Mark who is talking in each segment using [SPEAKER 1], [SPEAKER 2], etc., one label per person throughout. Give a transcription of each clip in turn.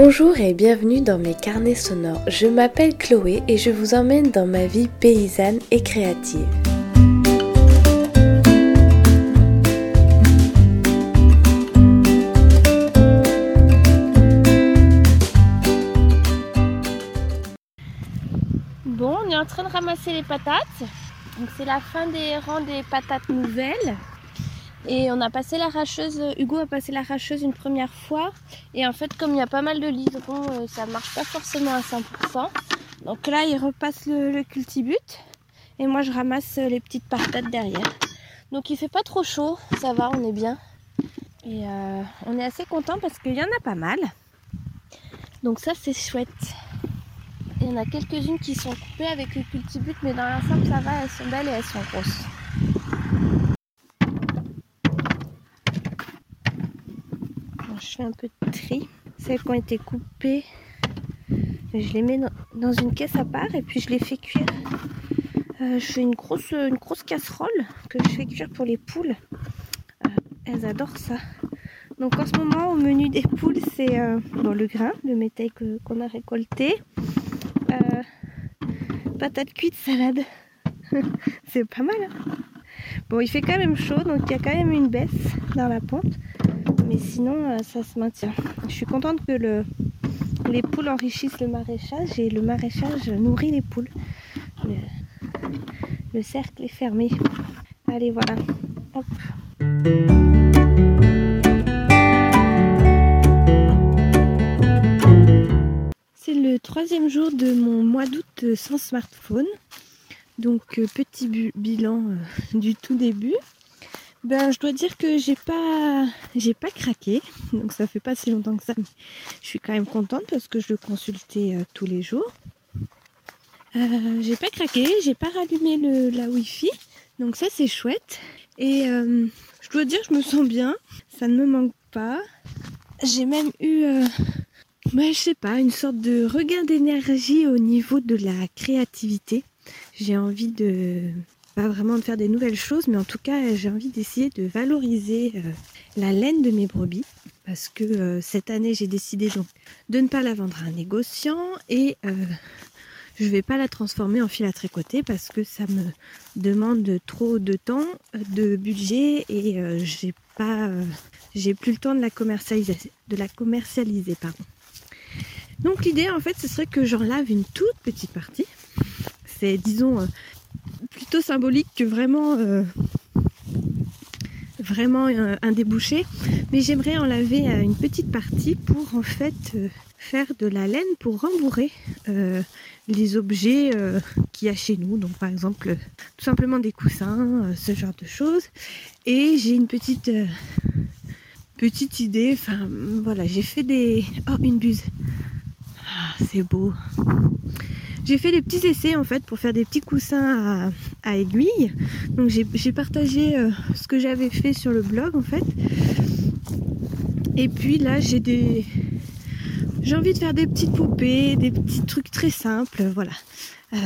[SPEAKER 1] Bonjour et bienvenue dans mes carnets sonores. Je m'appelle Chloé et je vous emmène dans ma vie paysanne et créative.
[SPEAKER 2] Bon, on est en train de ramasser les patates. Donc c'est la fin des rangs des patates nouvelles. Et on a passé l'arracheuse, Hugo a passé l'arracheuse une première fois. Et en fait, comme il y a pas mal de liserons, euh, ça marche pas forcément à 100%. Donc là, il repasse le, cultibut. Et moi, je ramasse les petites patates derrière. Donc il fait pas trop chaud, ça va, on est bien. Et euh, on est assez content parce qu'il y en a pas mal. Donc ça, c'est chouette. Il y en a quelques-unes qui sont coupées avec le cultibut, mais dans l'ensemble, ça va, elles sont belles et elles sont grosses. je un peu de tri. Celles qui ont été coupées, je les mets dans une caisse à part et puis je les fais cuire. Euh, je fais une grosse, une grosse casserole que je fais cuire pour les poules. Euh, elles adorent ça. Donc en ce moment, au menu des poules, c'est euh, le grain, le métal qu'on a récolté. patate cuite, salade. c'est pas mal. Hein. bon, il fait quand même chaud, donc il y a quand même une baisse dans la pente mais sinon euh, ça se maintient. Je suis contente que le, les poules enrichissent le maraîchage et le maraîchage nourrit les poules. Le, cercle est fermé. Allez voilà. C'est le troisième jour de mon mois d'août sans smartphone. Donc euh, petit bilan euh, du tout début. Ben, je dois dire que j'ai pas, j'ai pas craqué. Donc, ça fait pas si longtemps que ça. Mais je suis quand même contente parce que je le consultais euh, tous les jours. Euh, j'ai pas craqué, j'ai pas rallumé le, la Wi-Fi. Donc, ça, c'est chouette. Et euh, je dois dire je me sens bien. Ça ne me manque pas. J'ai même eu, ben, je sais pas, une sorte de regain d'énergie au niveau de la créativité. J'ai envie de vraiment de faire des nouvelles choses, mais en tout cas, j'ai envie d'essayer de valoriser euh, la laine de mes brebis. Parce que euh, cette année, j'ai décidé donc de ne pas la vendre à un négociant et euh, je vais pas la transformer en fil à tricoter parce que ça me demande trop de temps, de budget et j'ai pas, j'ai plus le temps de la commercialiser, de la commercialiser, pardon. Donc l'idée en fait, ce serait que j'en lave une toute petite partie. C'est disons plutôt symbolique que vraiment euh, vraiment un, débouché. Mais j'aimerais en laver euh, une petite partie pour en fait euh, faire de la laine pour rembourrer les objets qu'il y a chez nous. Donc par exemple tout simplement des coussins ce genre de choses. Et j'ai une petite petite idée. Enfin voilà j'ai fait des oh une buse. Ah, c'est beau j'ai fait des petits essais en fait pour faire des petits coussins à, aiguille. Donc j'ai partagé euh, ce que j'avais fait sur le blog en fait. Et puis là j'ai des. J'ai envie de faire des petites poupées, des petits trucs très simples, voilà. Euh,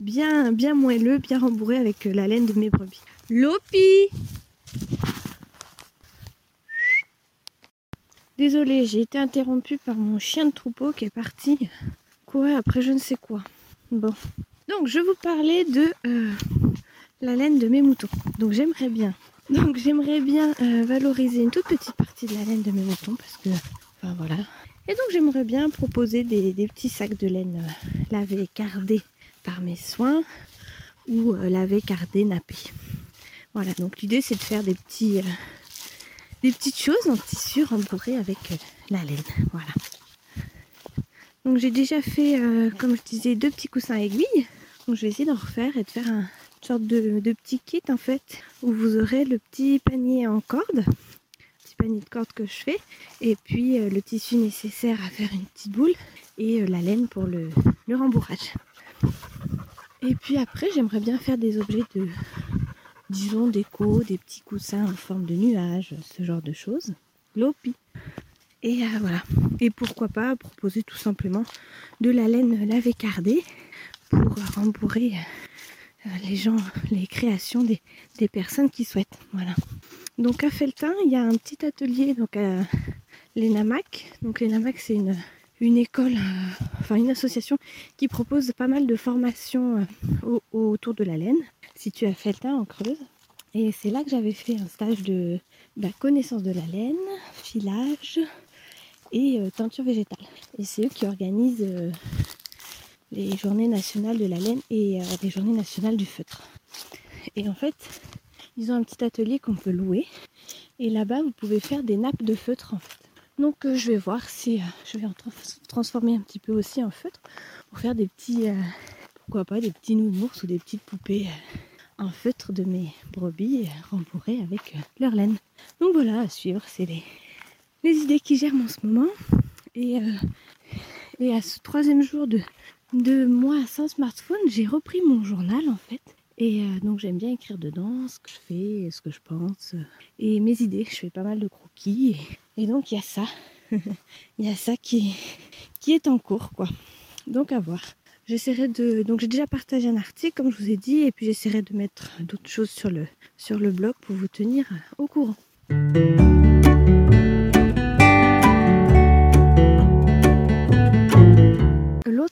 [SPEAKER 2] bien, bien moelleux, bien rembourré avec la laine de mes brebis. Lopi Désolée, j'ai été interrompue par mon chien de troupeau qui est parti quoi? Après je ne sais quoi. Bon. Donc je vous parlais de euh, la laine de mes moutons. Donc j'aimerais bien. Donc j'aimerais bien euh, valoriser une toute petite partie de la laine de mes moutons parce que enfin voilà. Et donc j'aimerais bien proposer des, petits sacs de laine euh, lavés, cardés par mes soins ou lavés, cardés, nappés. Voilà, donc l'idée c'est de faire des des petites choses en tissu rembourré avec la laine. Voilà. Donc j'ai déjà fait, euh, comme je disais, deux petits coussins aiguilles. Donc je vais essayer d'en refaire et de faire un, une sorte de, petit kit en fait, où vous aurez le petit panier en corde, petit panier de corde que je fais, et puis euh, le tissu nécessaire à faire une petite boule, et euh, la laine pour le, rembourrage. Et puis après, j'aimerais bien faire des objets de, disons, déco, des petits coussins en forme de nuage, ce genre de choses. Lopi. Et euh, voilà. Et pourquoi pas proposer tout simplement de la laine lavée cardée pour rembourrer euh, les gens, les créations des, personnes qui souhaitent. Voilà. Donc à Feltin, il y a un petit atelier donc à l'ENAMAC. Donc l'ENAMAC c'est une, école, enfin une association qui propose pas mal de formations autour de la laine, située à Feltin en Creuse. Et c'est là que j'avais fait un stage de bah, connaissance de la laine, filage et teinture végétale. Et c'est eux qui organisent les journées nationales de la laine et les journées nationales du feutre. Et en fait, ils ont un petit atelier qu'on peut louer. Et là-bas, vous pouvez faire des nappes de feutre en fait. Donc euh, je vais voir si euh, je vais en transformer un petit peu aussi en feutre pour faire des petits, euh, pourquoi pas, des petits nounours ou des petites poupées en feutre de mes brebis rembourrées avec leur laine. Donc voilà, à suivre, c'est les, les, idées qui germent en ce moment. Et, et à ce troisième jour de, de mois sans smartphone, j'ai repris mon journal en fait. Et euh, donc j'aime bien écrire dedans ce que je fais, ce que je pense et mes idées. Je fais pas mal de croquis et, donc il y a ça. Il y a ça qui, qui est en cours quoi. Donc à voir. J'essaierai de. Donc j'ai déjà partagé un article comme je vous ai dit et puis j'essaierai de mettre d'autres choses sur le, sur le blog pour vous tenir au courant.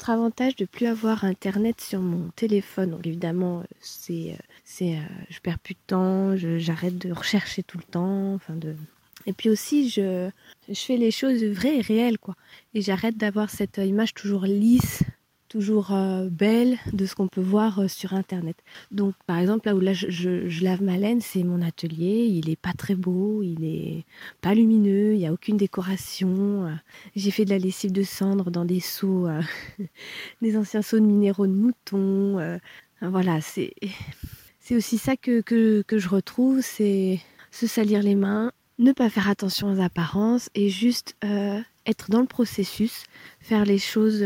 [SPEAKER 2] Avantage de plus avoir internet sur mon téléphone, donc évidemment, euh, c'est, euh, c'est, euh, je perds plus de temps, j'arrête de rechercher tout le temps, enfin de. Et puis aussi, je, je fais les choses vraies et réelles, quoi. Et j'arrête d'avoir cette image toujours lisse toujours euh, belle de ce qu'on peut voir euh, sur internet. Donc par exemple là où je, lave ma laine, c'est mon atelier, il est pas très beau, il est pas lumineux, il n'y a aucune décoration. Euh. J'ai fait de la lessive de cendre dans des seaux, des anciens seaux de minéraux de mouton. voilà, c'est aussi ça que je retrouve, c'est se salir les mains, ne pas faire attention aux apparences et juste être dans le processus, faire les choses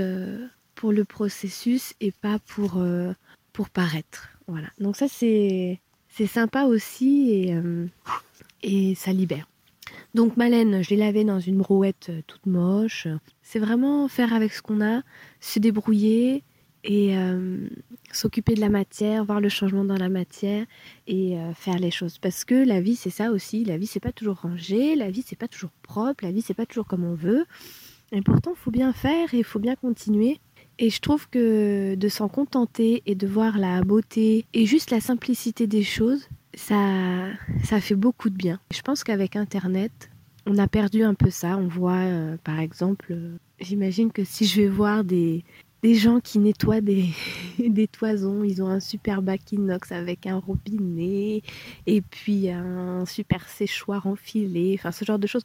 [SPEAKER 2] pour le processus et pas pour, euh, pour paraître. Voilà. Donc ça c'est sympa aussi et, euh, et ça libère. Donc ma laine, je l'ai lavée dans une brouette euh, toute moche. C'est vraiment faire avec ce qu'on a, se débrouiller et s'occuper de la matière, voir le changement dans la matière et faire les choses. Parce que la vie c'est ça aussi. La vie c'est pas toujours rangé, la vie c'est pas toujours propre, la vie c'est pas toujours comme on veut. Et pourtant, faut bien faire et il faut bien continuer. Et je trouve que de s'en contenter et de voir la beauté et juste la simplicité des choses, ça, ça fait beaucoup de bien. Je pense qu'avec Internet, on a perdu un peu ça. On voit, euh, par exemple, euh, j'imagine que si je vais voir des, des gens qui nettoient des, des toisons, ils ont un super bac inox avec un robinet et puis un super séchoir enfilé, enfin ce genre de choses.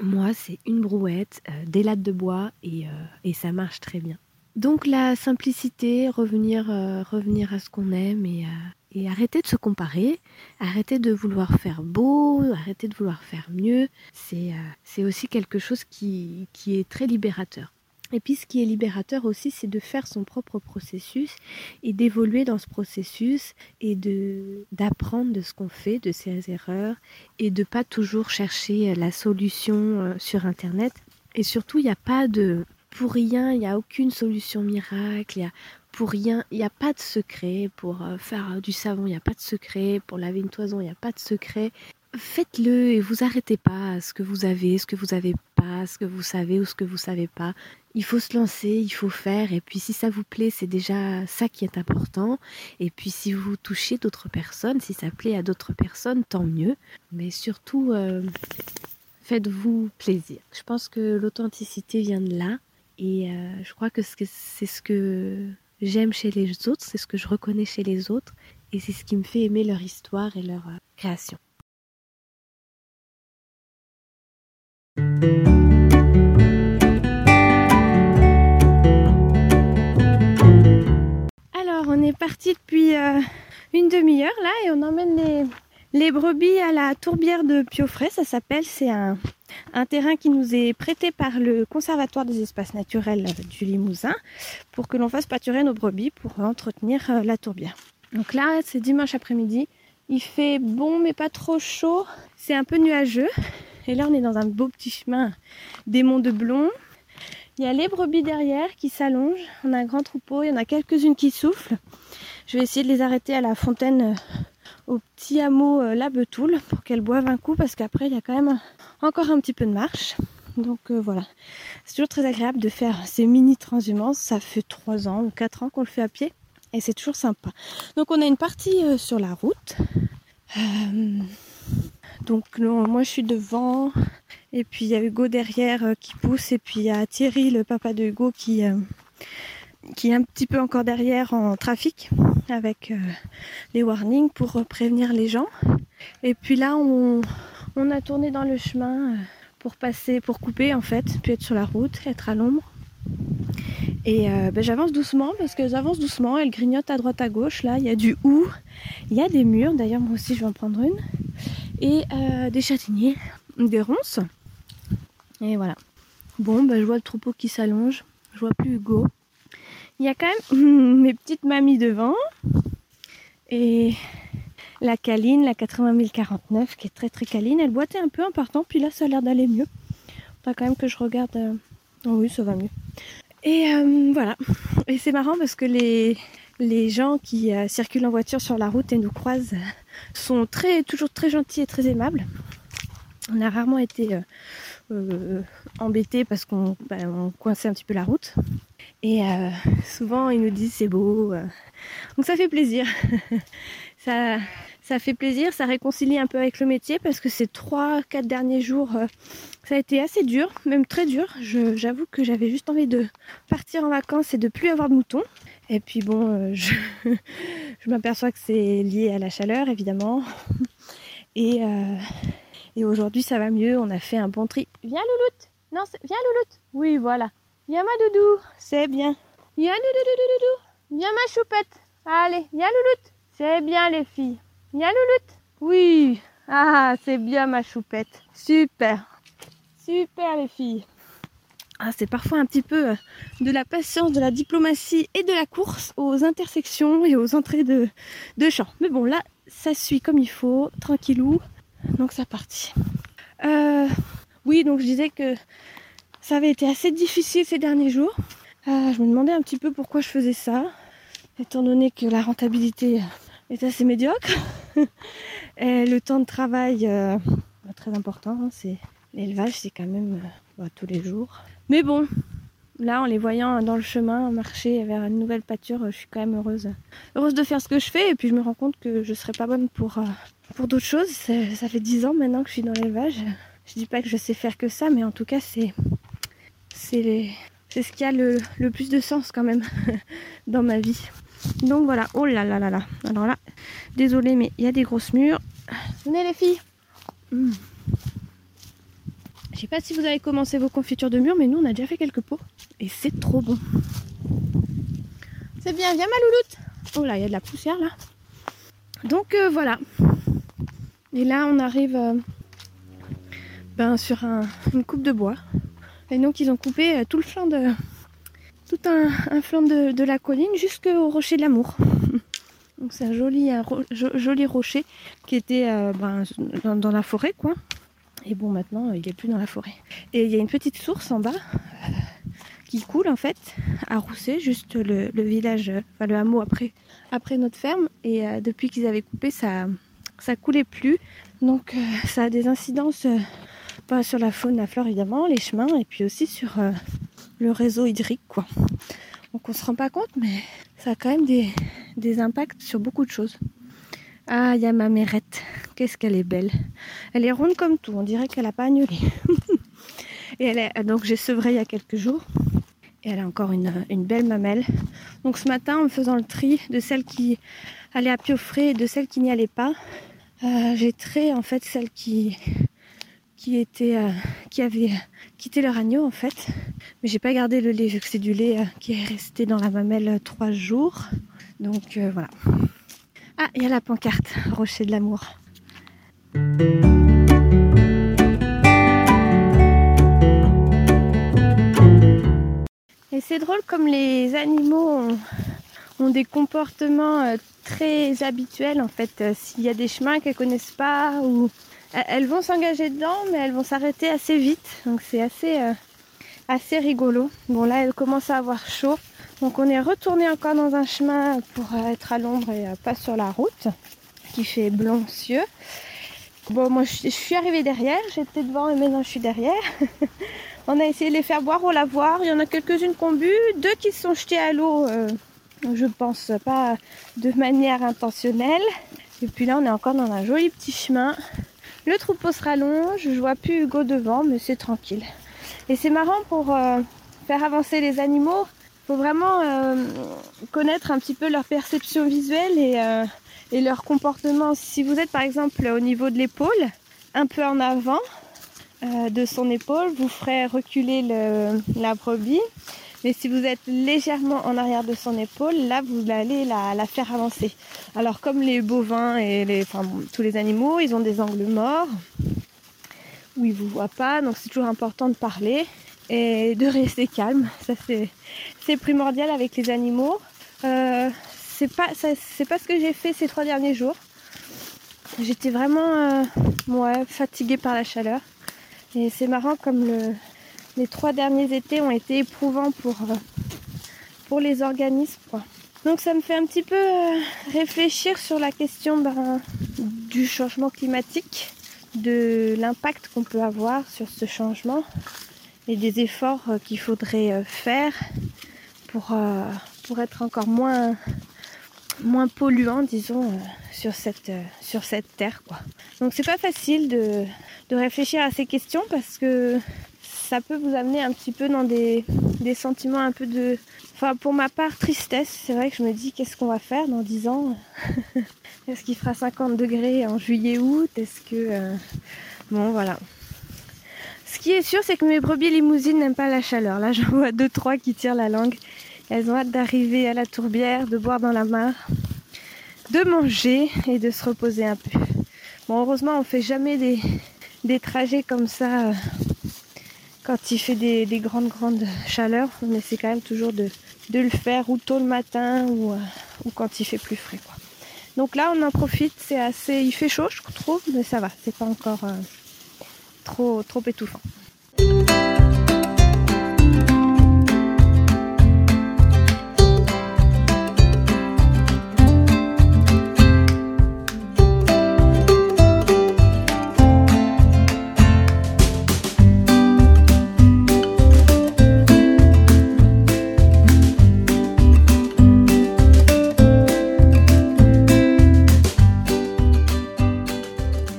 [SPEAKER 2] Moi, c'est une brouette, euh, des lattes de bois et, et ça marche très bien. Donc la simplicité, revenir, euh, revenir à ce qu'on aime et, euh, et, arrêter de se comparer, arrêter de vouloir faire beau, arrêter de vouloir faire mieux, c'est euh, aussi quelque chose qui, qui est très libérateur. Et puis ce qui est libérateur aussi, c'est de faire son propre processus et d'évoluer dans ce processus et de d'apprendre de ce qu'on fait, de ses erreurs et de pas toujours chercher la solution sur internet. Et surtout, il n'y a pas de pour rien, il n'y a aucune solution miracle, y a, pour rien, il n'y a pas de secret. Pour euh, faire euh, du savon, il n'y a pas de secret. Pour laver une toison, il n'y a pas de secret. Faites-le et vous arrêtez pas à ce que vous avez, ce que vous n'avez pas, ce que vous savez ou ce que vous savez pas. Il faut se lancer, il faut faire. Et puis si ça vous plaît, c'est déjà ça qui est important. Et puis si vous touchez d'autres personnes, si ça plaît à d'autres personnes, tant mieux. Mais surtout, euh, faites-vous plaisir. Je pense que l'authenticité vient de là. Et euh, je crois que c'est ce que j'aime chez les autres, c'est ce que je reconnais chez les autres, et c'est ce qui me fait aimer leur histoire et leur euh, création. Alors, on est parti depuis euh, une demi-heure là et on emmène les, brebis à la tourbière de Piofray, ça s'appelle, c'est un, un terrain qui nous est prêté par le Conservatoire des espaces naturels du Limousin pour que l'on fasse pâturer nos brebis pour entretenir euh, la tourbière. Donc là, c'est dimanche après-midi. Il fait bon mais pas trop chaud. C'est un peu nuageux. Et là, on est dans un beau petit chemin des monts de Blon. Il y a les brebis derrière qui s'allongent. On a un grand troupeau. Il y en a quelques-unes qui soufflent. Je vais essayer de les arrêter à la fontaine petit hameau euh, La Betoule pour qu'elle boive un coup parce qu'après il y a quand même encore un petit peu de marche. Donc euh, voilà, c'est toujours très agréable de faire ces mini transhumances. Ça fait 3 ans ou 4 ans qu'on le fait à pied et c'est toujours sympa. Donc on a une partie euh, sur la route. Donc moi je suis devant et puis il y a Hugo derrière qui pousse et puis il y a Thierry, le papa de Hugo, qui, qui est un petit peu encore derrière en trafic avec les warnings pour prévenir les gens. Et puis là on, a tourné dans le chemin pour passer, pour couper en fait, puis être sur la route, être à l'ombre. Et euh, ben, j'avance doucement parce que j'avance doucement, elle grignote à droite à gauche. Là, il y a du hou, il y a des murs. D'ailleurs, moi aussi, je vais en prendre une. Et euh, des châtaigniers, des ronces. Et voilà. Bon, ben, je vois le troupeau qui s'allonge. Je vois plus Hugo. Il y a quand même mes petites mamies devant. Et la Caline, la 80 049, qui est très très câline. Elle boitait un peu en partant, puis là ça a l'air d'aller mieux. Faudra quand même que je regarde. Euh, oh oui, ça va mieux. Et euh, voilà. Et c'est marrant parce que les, gens qui euh, circulent en voiture sur la route et nous croisent sont toujours très gentils et très aimables. On a rarement été embêtés parce qu'on bah, coinçait un petit peu la route. Et souvent ils nous disent c'est beau. Donc ça fait plaisir. ça, fait plaisir, ça réconcilie un peu avec le métier parce que ces 3-4 derniers jours, euh, ça a été assez dur, même très dur. J'avoue que j'avais juste envie de partir en vacances et de plus avoir de moutons. Et puis bon, euh, je, m'aperçois que c'est lié à la chaleur évidemment. Et, euh, et aujourd'hui ça va mieux, on a fait un bon tri. Viens Louloute Non, viens Louloute Oui, voilà. Viens ma doudou, c'est bien. Viens doudou, Viens ma choupette. Allez, viens Louloute. C'est bien les filles. Y'a Louloute Oui. Ah, c'est bien ma choupette. Super. Super les filles. Ah, c'est parfois un petit peu euh, de la patience, de la diplomatie et de la course aux intersections et aux entrées de, de champs. Mais bon, là, ça suit comme il faut, tranquillou. Donc ça partit. Euh, oui, donc je disais que ça avait été assez difficile ces derniers jours. Euh, je me demandais un petit peu pourquoi je faisais ça, étant donné que la rentabilité est assez médiocre. le temps de travail, euh, très important, hein, c'est l'élevage, c'est quand même euh, bah, tous les jours. Mais bon, là, en les voyant dans le chemin, marcher vers une nouvelle pâture, je suis quand même heureuse, heureuse de faire ce que je fais. Et puis je me rends compte que je serais pas bonne pour, euh, pour d'autres choses. Ça fait dix ans maintenant que je suis dans l'élevage. Je dis pas que je sais faire que ça, mais en tout cas, c'est c'est ce qui a le, plus de sens quand même dans ma vie. Donc voilà, oh là là là là. Alors là, désolé, mais il y a des grosses murs. Venez les filles. Hmm. Je sais pas si vous avez commencé vos confitures de mûres, mais nous on a déjà fait quelques pots. Et c'est trop bon. C'est bien, viens ma louloute. Oh là, il y a de la poussière là. Donc euh, voilà. Et là on arrive euh, ben, sur une coupe de bois. Et donc ils ont coupé euh, tout le flanc de, tout un, flanc de, la colline jusqu'au rocher de l'amour. Donc c'est un joli, joli rocher qui était euh, ben, dans, la forêt quoi. Et bon maintenant il n'est plus dans la forêt. Et il y a une petite source en bas euh, qui coule en fait à Rousset, juste le, village, enfin le hameau après, notre ferme. Et euh, depuis qu'ils avaient coupé ça ça coulait plus. Donc ça a des incidences pas sur la faune, la flore évidemment, les chemins et puis aussi sur le réseau hydrique quoi. Donc on se rend pas compte mais ça a quand même des, impacts sur beaucoup de choses. Ah, il y a ma mérette. Qu'est-ce qu'elle est belle. Elle est ronde comme tout. On dirait qu'elle a pas agnolé. et elle est, donc j'ai sevré il y a quelques jours. Et elle a encore une, belle mamelle. Donc ce matin, en faisant le tri de celles qui allaient à frais et de celles qui n'y allaient pas, euh, j'ai trait en fait celles qui, qui, euh, qui avaient quitté leur agneau en fait. Mais j'ai pas gardé le lait vu que c'est du lait euh, qui est resté dans la mamelle euh, trois jours. Donc voilà. Ah, il y a la pancarte, Rocher de l'amour. Et c'est drôle comme les animaux ont, des comportements très habituels en fait. S'il y a des chemins qu'elles connaissent pas ou elles vont s'engager dedans, mais elles vont s'arrêter assez vite. Donc c'est assez, assez rigolo. Bon là elle commence à avoir chaud. Donc on est retourné encore dans un chemin pour être à l'ombre et pas sur la route qui fait blanc cieux. Bon, moi je, suis arrivée derrière, j'étais devant et maintenant je suis derrière. On a essayé de les faire boire au lavoir. Il y en a quelques-unes qui ont bu, deux qui se sont jetées à l'eau, euh, je pense pas de manière intentionnelle. Et puis là, on est encore dans un joli petit chemin. Le troupeau se rallonge, je vois plus Hugo devant, mais c'est tranquille. Et c'est marrant pour euh, faire avancer les animaux, faut vraiment euh, connaître un petit peu leur perception visuelle et, euh, et, leur comportement. Si vous êtes par exemple au niveau de l'épaule, un peu en avant de son épaule, vous ferez reculer le, la brebis. Mais si vous êtes légèrement en arrière de son épaule, là vous allez la, faire avancer. Alors comme les bovins et les, enfin, tous les animaux, ils ont des angles morts où ils vous voient pas, donc c'est toujours important de parler et de rester calme. Ça c'est primordial avec les animaux. Euh, c'est pas pas ce que j'ai fait ces trois derniers jours. J'étais vraiment euh, fatiguée par la chaleur. Et c'est marrant comme le, les trois derniers étés ont été éprouvants pour, euh, les organismes. Donc ça me fait un petit peu euh, réfléchir sur la question ben, du changement climatique, de l'impact qu'on peut avoir sur ce changement et des efforts euh, qu'il faudrait faire pour, être encore moins, moins polluant, disons, sur cette, terre. Quoi. Donc c'est pas facile de réfléchir à ces questions parce que ça peut vous amener un petit peu dans des, sentiments un peu de... Enfin, pour ma part, tristesse. C'est vrai que je me dis, qu'est-ce qu'on va faire dans 10 ans Est-ce qu'il fera 50 degrés en juillet-août? Est-ce que... Euh, bon, voilà. Ce qui est sûr, c'est que mes brebis limousines n'aiment pas la chaleur. Là, j'en vois deux, trois qui tirent la langue. Elles ont hâte d'arriver à la tourbière, de boire dans la mare, de manger et de se reposer un peu. Bon, heureusement, on fait jamais des, des trajets comme ça euh, quand il fait des, grandes grandes chaleurs, on essaie quand même toujours de, le faire ou tôt le matin ou, euh, ou quand il fait plus frais. Quoi. Donc là on en profite, c'est assez. Il fait chaud je trouve, mais ça va, c'est pas encore euh, trop trop étouffant.